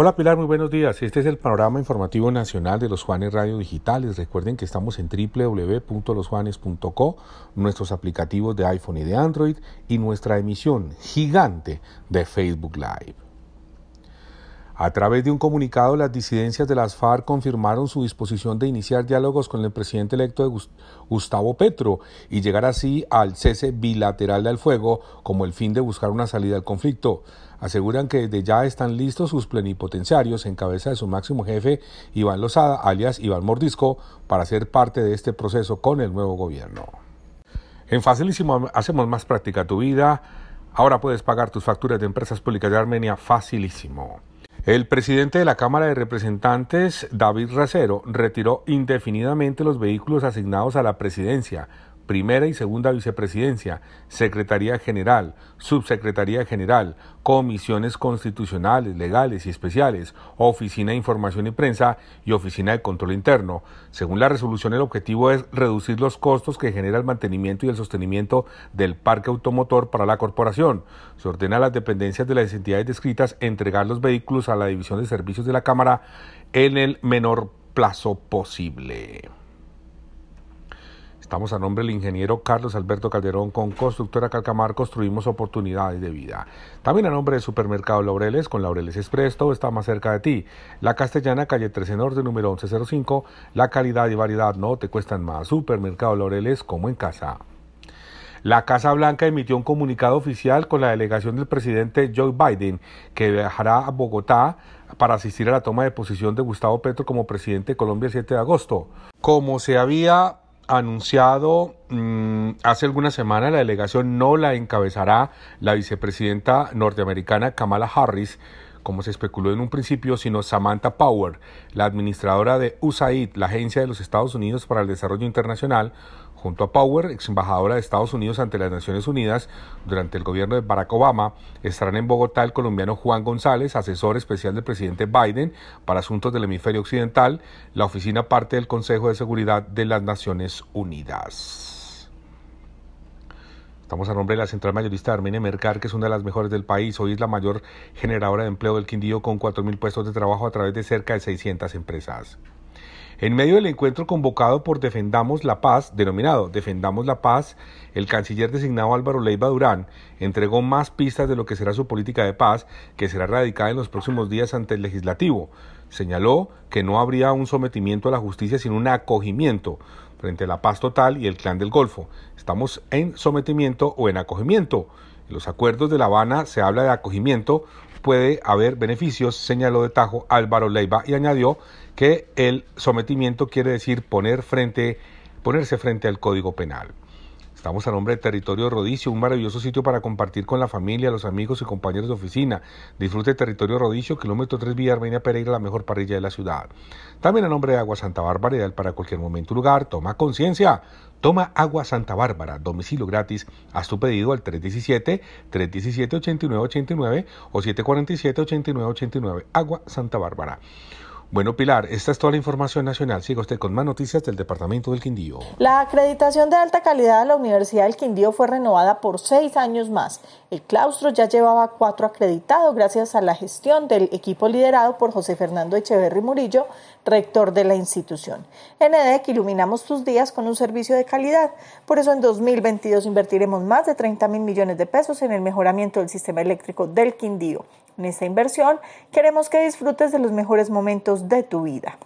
Hola Pilar, muy buenos días. Este es el panorama informativo nacional de los Juanes Radio Digitales. Recuerden que estamos en www.losjuanes.co, nuestros aplicativos de iPhone y de Android y nuestra emisión gigante de Facebook Live. A través de un comunicado, las disidencias de las FARC confirmaron su disposición de iniciar diálogos con el presidente electo de Gustavo Petro y llegar así al cese bilateral del fuego como el fin de buscar una salida al conflicto. Aseguran que desde ya están listos sus plenipotenciarios en cabeza de su máximo jefe Iván Lozada, alias Iván Mordisco, para ser parte de este proceso con el nuevo gobierno. En Facilísimo hacemos más práctica tu vida. Ahora puedes pagar tus facturas de empresas públicas de Armenia facilísimo. El presidente de la Cámara de Representantes, David Racero, retiró indefinidamente los vehículos asignados a la presidencia, primera y segunda vicepresidencia, secretaría general, subsecretaría general, comisiones constitucionales, legales y especiales, oficina de información y prensa y oficina de control interno. Según la resolución, el objetivo es reducir los costos que genera el mantenimiento y el sostenimiento del parque automotor para la corporación. Se ordena a las dependencias de las entidades descritas entregar los vehículos a la División de Servicios de la Cámara en el menor plazo posible. Estamos a nombre del ingeniero Carlos Alberto Calderón con Constructora Calcamar construimos oportunidades de vida. También a nombre del Supermercado Laureles con Laureles Express, todo está más cerca de ti. La Castellana, calle 13 Norte, número 1105. La calidad y variedad no te cuestan más. Supermercado Laureles como en casa. La Casa Blanca emitió un comunicado oficial con la delegación del presidente Joe Biden, que viajará a Bogotá para asistir a la toma de posición de Gustavo Petro como presidente de Colombia el 7 de agosto. Como se había anunciado mm, hace algunas semanas, la delegación no la encabezará la vicepresidenta norteamericana Kamala Harris, como se especuló en un principio, sino Samantha Power, la administradora de USAID, la Agencia de los Estados Unidos para el Desarrollo Internacional, Junto a Power, ex embajadora de Estados Unidos ante las Naciones Unidas durante el gobierno de Barack Obama, estarán en Bogotá el colombiano Juan González, asesor especial del presidente Biden para asuntos del hemisferio occidental, la oficina parte del Consejo de Seguridad de las Naciones Unidas. Estamos a nombre de la central mayorista de Armenia Mercar, que es una de las mejores del país. Hoy es la mayor generadora de empleo del Quindío con 4.000 puestos de trabajo a través de cerca de 600 empresas. En medio del encuentro convocado por Defendamos la Paz, denominado Defendamos la Paz, el canciller designado Álvaro Leiva Durán entregó más pistas de lo que será su política de paz, que será radicada en los próximos días ante el legislativo. Señaló que no habría un sometimiento a la justicia, sino un acogimiento frente a la paz total y el clan del Golfo. Estamos en sometimiento o en acogimiento. En los acuerdos de La Habana se habla de acogimiento, puede haber beneficios, señaló de tajo Álvaro Leiva y añadió que el sometimiento quiere decir poner frente, ponerse frente al Código Penal. Estamos a nombre de Territorio Rodicio, un maravilloso sitio para compartir con la familia, los amigos y compañeros de oficina. Disfrute Territorio Rodicio, kilómetro 3 Villa Armenia Pereira, la mejor parrilla de la ciudad. También a nombre de Agua Santa Bárbara, ideal para cualquier momento y lugar. Toma conciencia. Toma Agua Santa Bárbara, domicilio gratis. Haz tu pedido al 317-317-8989 o 747-8989. Agua Santa Bárbara. Bueno, Pilar, esta es toda la información nacional. Siga usted con más noticias del Departamento del Quindío. La acreditación de alta calidad de la Universidad del Quindío fue renovada por seis años más. El claustro ya llevaba cuatro acreditados gracias a la gestión del equipo liderado por José Fernando Echeverry Murillo, rector de la institución. En iluminamos tus días con un servicio de calidad. Por eso en 2022 invertiremos más de 30 mil millones de pesos en el mejoramiento del sistema eléctrico del Quindío. En esta inversión queremos que disfrutes de los mejores momentos de tu vida.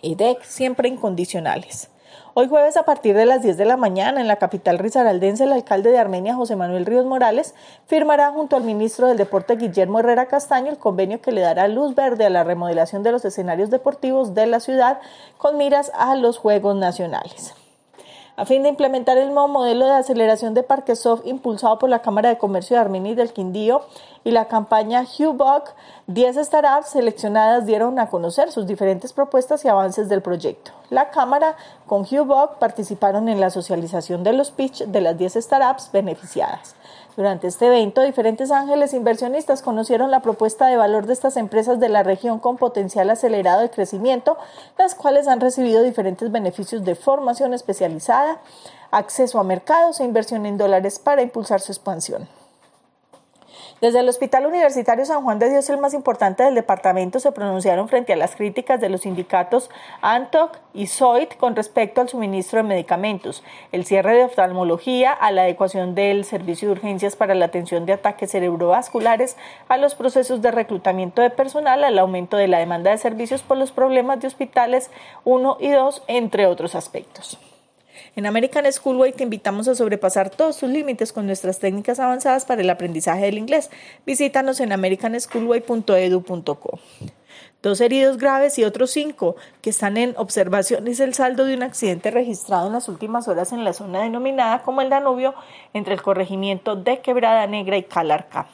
EDEC siempre incondicionales. Hoy jueves a partir de las 10 de la mañana en la capital risaraldense el alcalde de Armenia José Manuel Ríos Morales firmará junto al ministro del Deporte Guillermo Herrera Castaño el convenio que le dará luz verde a la remodelación de los escenarios deportivos de la ciudad con miras a los Juegos Nacionales a fin de implementar el nuevo modelo de aceleración de parques soft impulsado por la Cámara de Comercio de Armenia y del Quindío y la campaña HughBuck, 10 startups seleccionadas dieron a conocer sus diferentes propuestas y avances del proyecto. La Cámara con HughBuck participaron en la socialización de los pitch de las 10 startups beneficiadas. Durante este evento, diferentes ángeles inversionistas conocieron la propuesta de valor de estas empresas de la región con potencial acelerado de crecimiento, las cuales han recibido diferentes beneficios de formación especializada, acceso a mercados e inversión en dólares para impulsar su expansión. Desde el Hospital Universitario San Juan de Dios, el más importante del departamento, se pronunciaron frente a las críticas de los sindicatos ANTOC y SOIT con respecto al suministro de medicamentos, el cierre de oftalmología, a la adecuación del servicio de urgencias para la atención de ataques cerebrovasculares, a los procesos de reclutamiento de personal, al aumento de la demanda de servicios por los problemas de hospitales 1 y 2, entre otros aspectos. En American Schoolway te invitamos a sobrepasar todos tus límites con nuestras técnicas avanzadas para el aprendizaje del inglés. Visítanos en americanschoolway.edu.co. Dos heridos graves y otros cinco que están en observación es el saldo de un accidente registrado en las últimas horas en la zona denominada como el Danubio entre el corregimiento de Quebrada Negra y Calarca.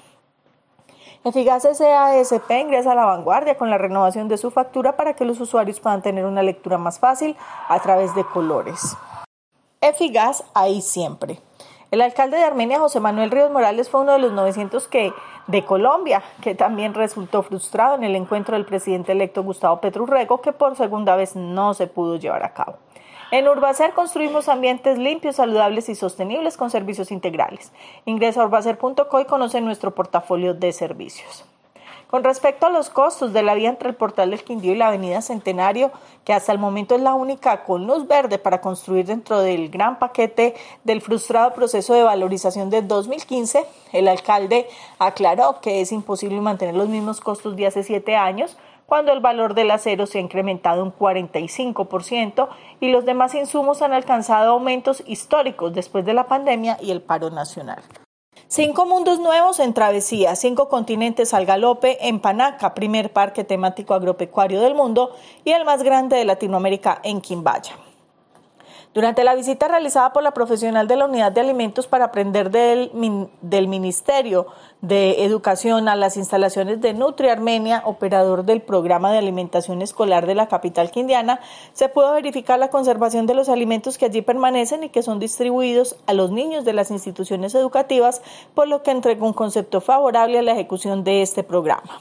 Eficaz SASP ingresa a la vanguardia con la renovación de su factura para que los usuarios puedan tener una lectura más fácil a través de colores. Efigas ahí siempre. El alcalde de Armenia, José Manuel Ríos Morales, fue uno de los 900 que, de Colombia, que también resultó frustrado en el encuentro del presidente electo Gustavo Petrurrego, que por segunda vez no se pudo llevar a cabo. En Urbacer construimos ambientes limpios, saludables y sostenibles con servicios integrales. Ingresa a urbacer.co y conoce nuestro portafolio de servicios. Con respecto a los costos de la vía entre el portal del Quindío y la avenida Centenario, que hasta el momento es la única con luz verde para construir dentro del gran paquete del frustrado proceso de valorización de 2015, el alcalde aclaró que es imposible mantener los mismos costos de hace siete años, cuando el valor del acero se ha incrementado un 45% y los demás insumos han alcanzado aumentos históricos después de la pandemia y el paro nacional. Cinco mundos nuevos en travesía, cinco continentes al galope en Panaca, primer parque temático agropecuario del mundo y el más grande de Latinoamérica en Quimbaya. Durante la visita realizada por la profesional de la Unidad de Alimentos para aprender del, Ministerio de Educación a las instalaciones de Nutri Armenia, operador del programa de alimentación escolar de la capital quindiana, se pudo verificar la conservación de los alimentos que allí permanecen y que son distribuidos a los niños de las instituciones educativas, por lo que entregó un concepto favorable a la ejecución de este programa.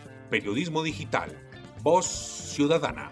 Periodismo Digital. Voz Ciudadana.